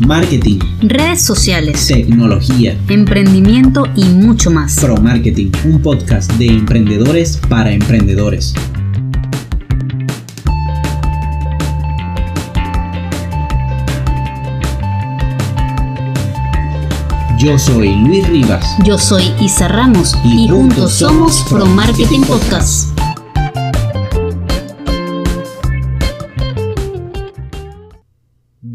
marketing, redes sociales, tecnología, emprendimiento y mucho más. Pro Marketing, un podcast de emprendedores para emprendedores. Yo soy Luis Rivas. Yo soy Isa Ramos y, juntos somos Pro Marketing Podcast.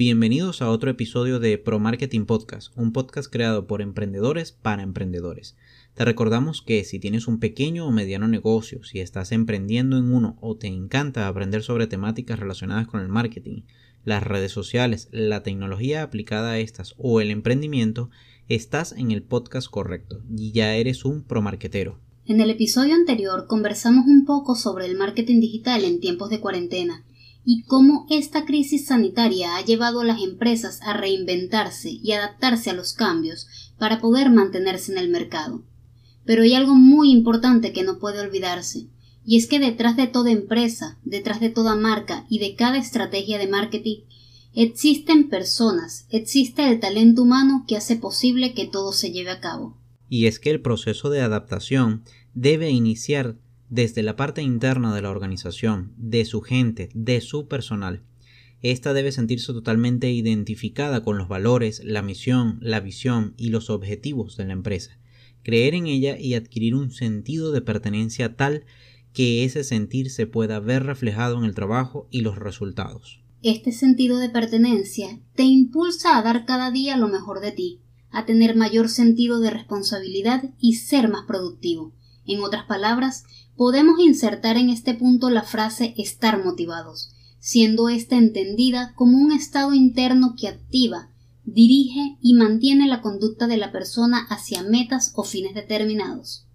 Bienvenidos a otro episodio de Pro Marketing Podcast, un podcast creado por emprendedores para emprendedores. Te recordamos que si tienes un pequeño o mediano negocio, si estás emprendiendo en uno o te encanta aprender sobre temáticas relacionadas con el marketing, las redes sociales, la tecnología aplicada a estas o el emprendimiento, estás en el podcast correcto y ya eres un promarquetero. En el episodio anterior conversamos un poco sobre el marketing digital en tiempos de cuarentena y cómo esta crisis sanitaria ha llevado a las empresas a reinventarse y adaptarse a los cambios para poder mantenerse en el mercado. Pero hay algo muy importante que no puede olvidarse, y es que detrás de toda empresa, detrás de toda marca y de cada estrategia de marketing Existen personas, existe el talento humano que hace posible que todo se lleve a cabo. Y es que el proceso de adaptación debe iniciar desde la parte interna de la organización, de su gente, de su personal. Esta debe sentirse totalmente identificada con los valores, la misión, la visión y los objetivos de la empresa, creer en ella y adquirir un sentido de pertenencia tal que ese sentir se pueda ver reflejado en el trabajo y los resultados. Este sentido de pertenencia te impulsa a dar cada día lo mejor de ti, a tener mayor sentido de responsabilidad y ser más productivo. En otras palabras, podemos insertar en este punto la frase estar motivados, siendo ésta entendida como un estado interno que activa, dirige y mantiene la conducta de la persona hacia metas o fines determinados.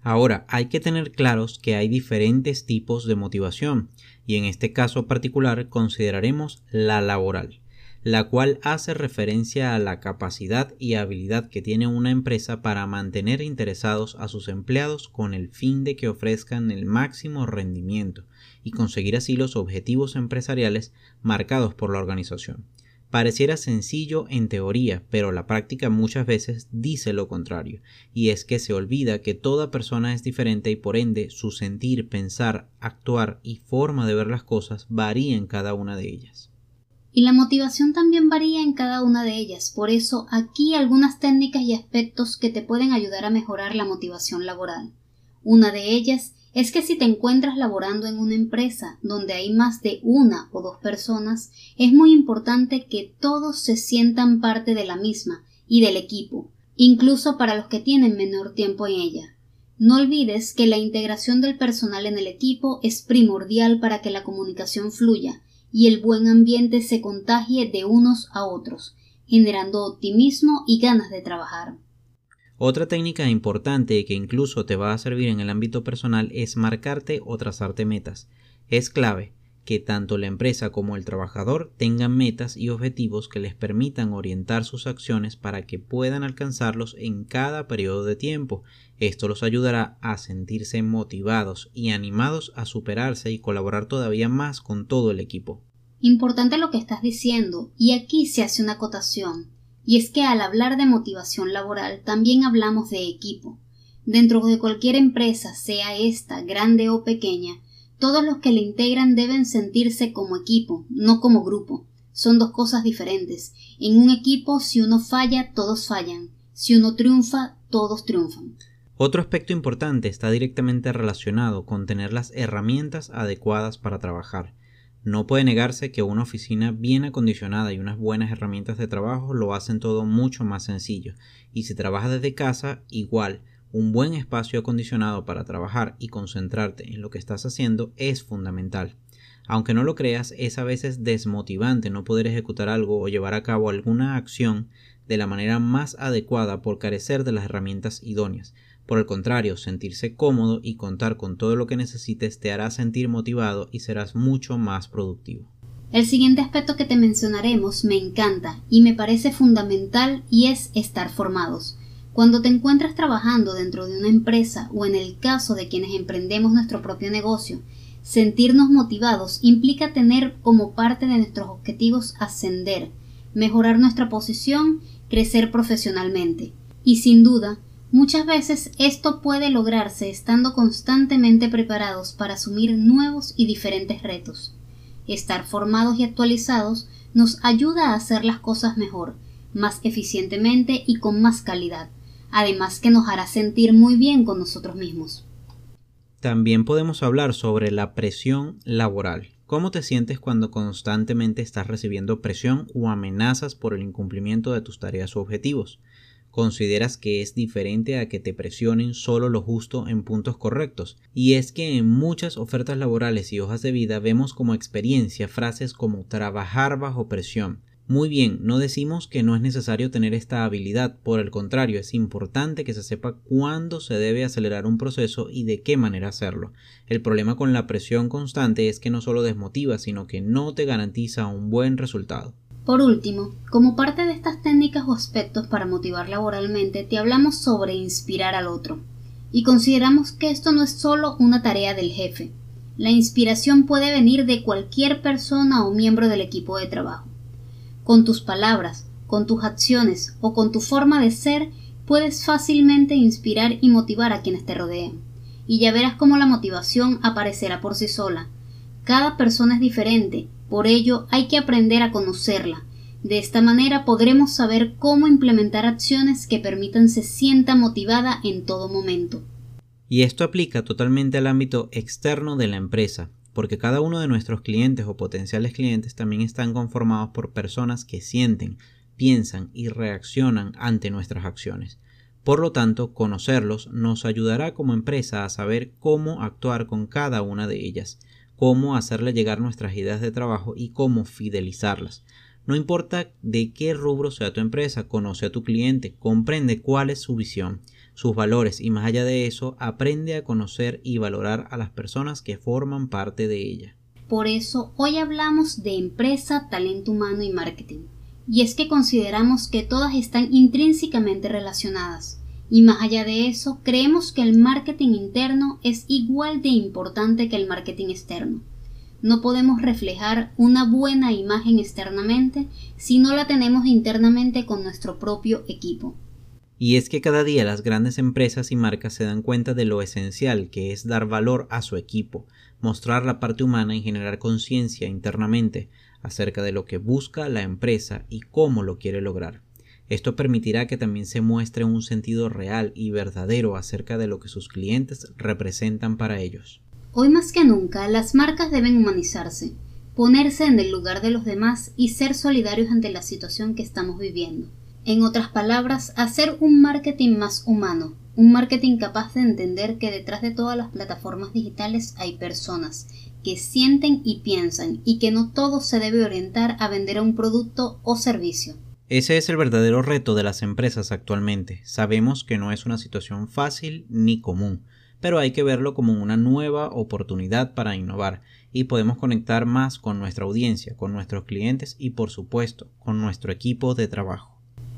Ahora, hay que tener claros que hay diferentes tipos de motivación, y en este caso particular consideraremos la laboral, la cual hace referencia a la capacidad y habilidad que tiene una empresa para mantener interesados a sus empleados con el fin de que ofrezcan el máximo rendimiento y conseguir así los objetivos empresariales marcados por la organización. Pareciera sencillo en teoría, pero la práctica muchas veces dice lo contrario, y es que se olvida que toda persona es diferente y por ende su sentir, pensar, actuar y forma de ver las cosas varía en cada una de ellas. Y la motivación también varía en cada una de ellas, por eso aquí algunas técnicas y aspectos que te pueden ayudar a mejorar la motivación laboral. Una de ellas es que si te encuentras laborando en una empresa donde hay más de una o dos personas, es muy importante que todos se sientan parte de la misma y del equipo, incluso para los que tienen menor tiempo en ella. No olvides que la integración del personal en el equipo es primordial para que la comunicación fluya y el buen ambiente se contagie de unos a otros, generando optimismo y ganas de trabajar. Otra técnica importante que incluso te va a servir en el ámbito personal es marcarte o trazarte metas. Es clave que tanto la empresa como el trabajador tengan metas y objetivos que les permitan orientar sus acciones para que puedan alcanzarlos en cada periodo de tiempo. Esto los ayudará a sentirse motivados y animados a superarse y colaborar todavía más con todo el equipo. Importante lo que estás diciendo, y aquí se hace una acotación. Y es que al hablar de motivación laboral también hablamos de equipo. Dentro de cualquier empresa, sea esta grande o pequeña, todos los que la integran deben sentirse como equipo, no como grupo. Son dos cosas diferentes. En un equipo, si uno falla, todos fallan. Si uno triunfa, todos triunfan. Otro aspecto importante está directamente relacionado con tener las herramientas adecuadas para trabajar. No puede negarse que una oficina bien acondicionada y unas buenas herramientas de trabajo lo hacen todo mucho más sencillo. Y si trabajas desde casa, igual, un buen espacio acondicionado para trabajar y concentrarte en lo que estás haciendo es fundamental. Aunque no lo creas, es a veces desmotivante no poder ejecutar algo o llevar a cabo alguna acción de la manera más adecuada por carecer de las herramientas idóneas. Por el contrario, sentirse cómodo y contar con todo lo que necesites te hará sentir motivado y serás mucho más productivo. El siguiente aspecto que te mencionaremos me encanta y me parece fundamental y es estar formados. Cuando te encuentras trabajando dentro de una empresa o en el caso de quienes emprendemos nuestro propio negocio, sentirnos motivados implica tener como parte de nuestros objetivos ascender, mejorar nuestra posición, crecer profesionalmente. Y sin duda, muchas veces esto puede lograrse estando constantemente preparados para asumir nuevos y diferentes retos. Estar formados y actualizados nos ayuda a hacer las cosas mejor, más eficientemente y con más calidad, además que nos hará sentir muy bien con nosotros mismos. También podemos hablar sobre la presión laboral. ¿Cómo te sientes cuando constantemente estás recibiendo presión o amenazas por el incumplimiento de tus tareas o objetivos? ¿Consideras que es diferente a que te presionen solo lo justo en puntos correctos? Y es que en muchas ofertas laborales y hojas de vida vemos como experiencia frases como trabajar bajo presión, muy bien, no decimos que no es necesario tener esta habilidad, por el contrario, es importante que se sepa cuándo se debe acelerar un proceso y de qué manera hacerlo. El problema con la presión constante es que no solo desmotiva, sino que no te garantiza un buen resultado. Por último, como parte de estas técnicas o aspectos para motivar laboralmente, te hablamos sobre inspirar al otro. Y consideramos que esto no es solo una tarea del jefe. La inspiración puede venir de cualquier persona o miembro del equipo de trabajo. Con tus palabras, con tus acciones o con tu forma de ser, puedes fácilmente inspirar y motivar a quienes te rodean. Y ya verás cómo la motivación aparecerá por sí sola. Cada persona es diferente, por ello hay que aprender a conocerla. De esta manera podremos saber cómo implementar acciones que permitan se sienta motivada en todo momento. Y esto aplica totalmente al ámbito externo de la empresa, porque cada uno de nuestros clientes o potenciales clientes también están conformados por personas que sienten, piensan y reaccionan ante nuestras acciones. Por lo tanto, conocerlos nos ayudará como empresa a saber cómo actuar con cada una de ellas, cómo hacerle llegar nuestras ideas de trabajo y cómo fidelizarlas. No importa de qué rubro sea tu empresa, conoce a tu cliente, comprende cuál es su visión sus valores y más allá de eso, aprende a conocer y valorar a las personas que forman parte de ella. Por eso hoy hablamos de empresa, talento humano y marketing. Y es que consideramos que todas están intrínsecamente relacionadas. Y más allá de eso, creemos que el marketing interno es igual de importante que el marketing externo. No podemos reflejar una buena imagen externamente si no la tenemos internamente con nuestro propio equipo. Y es que cada día las grandes empresas y marcas se dan cuenta de lo esencial que es dar valor a su equipo, mostrar la parte humana y generar conciencia internamente acerca de lo que busca la empresa y cómo lo quiere lograr. Esto permitirá que también se muestre un sentido real y verdadero acerca de lo que sus clientes representan para ellos. Hoy más que nunca, las marcas deben humanizarse, ponerse en el lugar de los demás y ser solidarios ante la situación que estamos viviendo. En otras palabras, hacer un marketing más humano, un marketing capaz de entender que detrás de todas las plataformas digitales hay personas que sienten y piensan y que no todo se debe orientar a vender un producto o servicio. Ese es el verdadero reto de las empresas actualmente. Sabemos que no es una situación fácil ni común, pero hay que verlo como una nueva oportunidad para innovar y podemos conectar más con nuestra audiencia, con nuestros clientes y por supuesto con nuestro equipo de trabajo.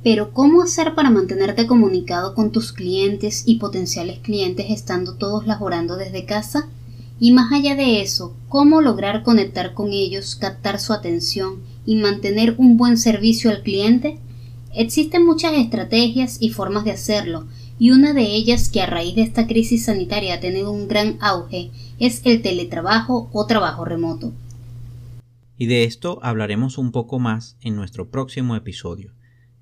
Pero ¿cómo hacer para mantenerte comunicado con tus clientes y potenciales clientes estando todos laborando desde casa? Y más allá de eso, ¿cómo lograr conectar con ellos, captar su atención y mantener un buen servicio al cliente? Existen muchas estrategias y formas de hacerlo, y una de ellas que a raíz de esta crisis sanitaria ha tenido un gran auge es el teletrabajo o trabajo remoto. Y de esto hablaremos un poco más en nuestro próximo episodio.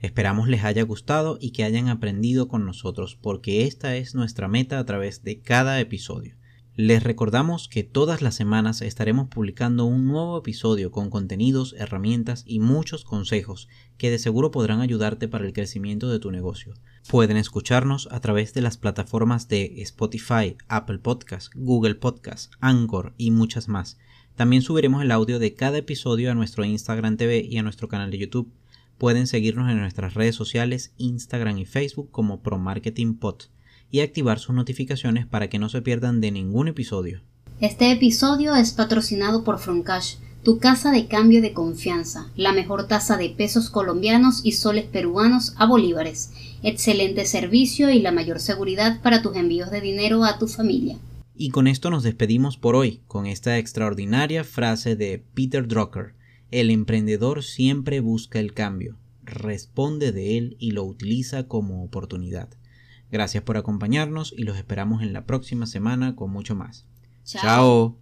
Esperamos les haya gustado y que hayan aprendido con nosotros porque esta es nuestra meta a través de cada episodio. Les recordamos que todas las semanas estaremos publicando un nuevo episodio con contenidos, herramientas y muchos consejos que de seguro podrán ayudarte para el crecimiento de tu negocio. Pueden escucharnos a través de las plataformas de Spotify, Apple Podcast, Google Podcast, Anchor y muchas más. También subiremos el audio de cada episodio a nuestro Instagram TV y a nuestro canal de YouTube. Pueden seguirnos en nuestras redes sociales Instagram y Facebook como ProMarketingPod y activar sus notificaciones para que no se pierdan de ningún episodio. Este episodio es patrocinado por Froncash, tu casa de cambio de confianza, la mejor tasa de pesos colombianos y soles peruanos a bolívares, excelente servicio y la mayor seguridad para tus envíos de dinero a tu familia. Y con esto nos despedimos por hoy, con esta extraordinaria frase de Peter Drucker El emprendedor siempre busca el cambio, responde de él y lo utiliza como oportunidad. Gracias por acompañarnos y los esperamos en la próxima semana con mucho más. Chao.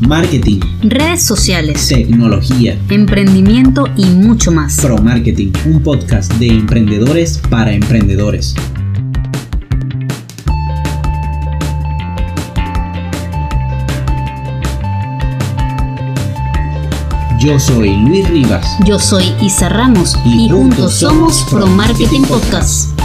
Marketing, Redes sociales, tecnología, emprendimiento y mucho más. Pro Marketing, un podcast de emprendedores para emprendedores. Yo soy Luis Rivas. Yo soy Isa Ramos Y y, juntos juntos somos Pro Marketing Podcast.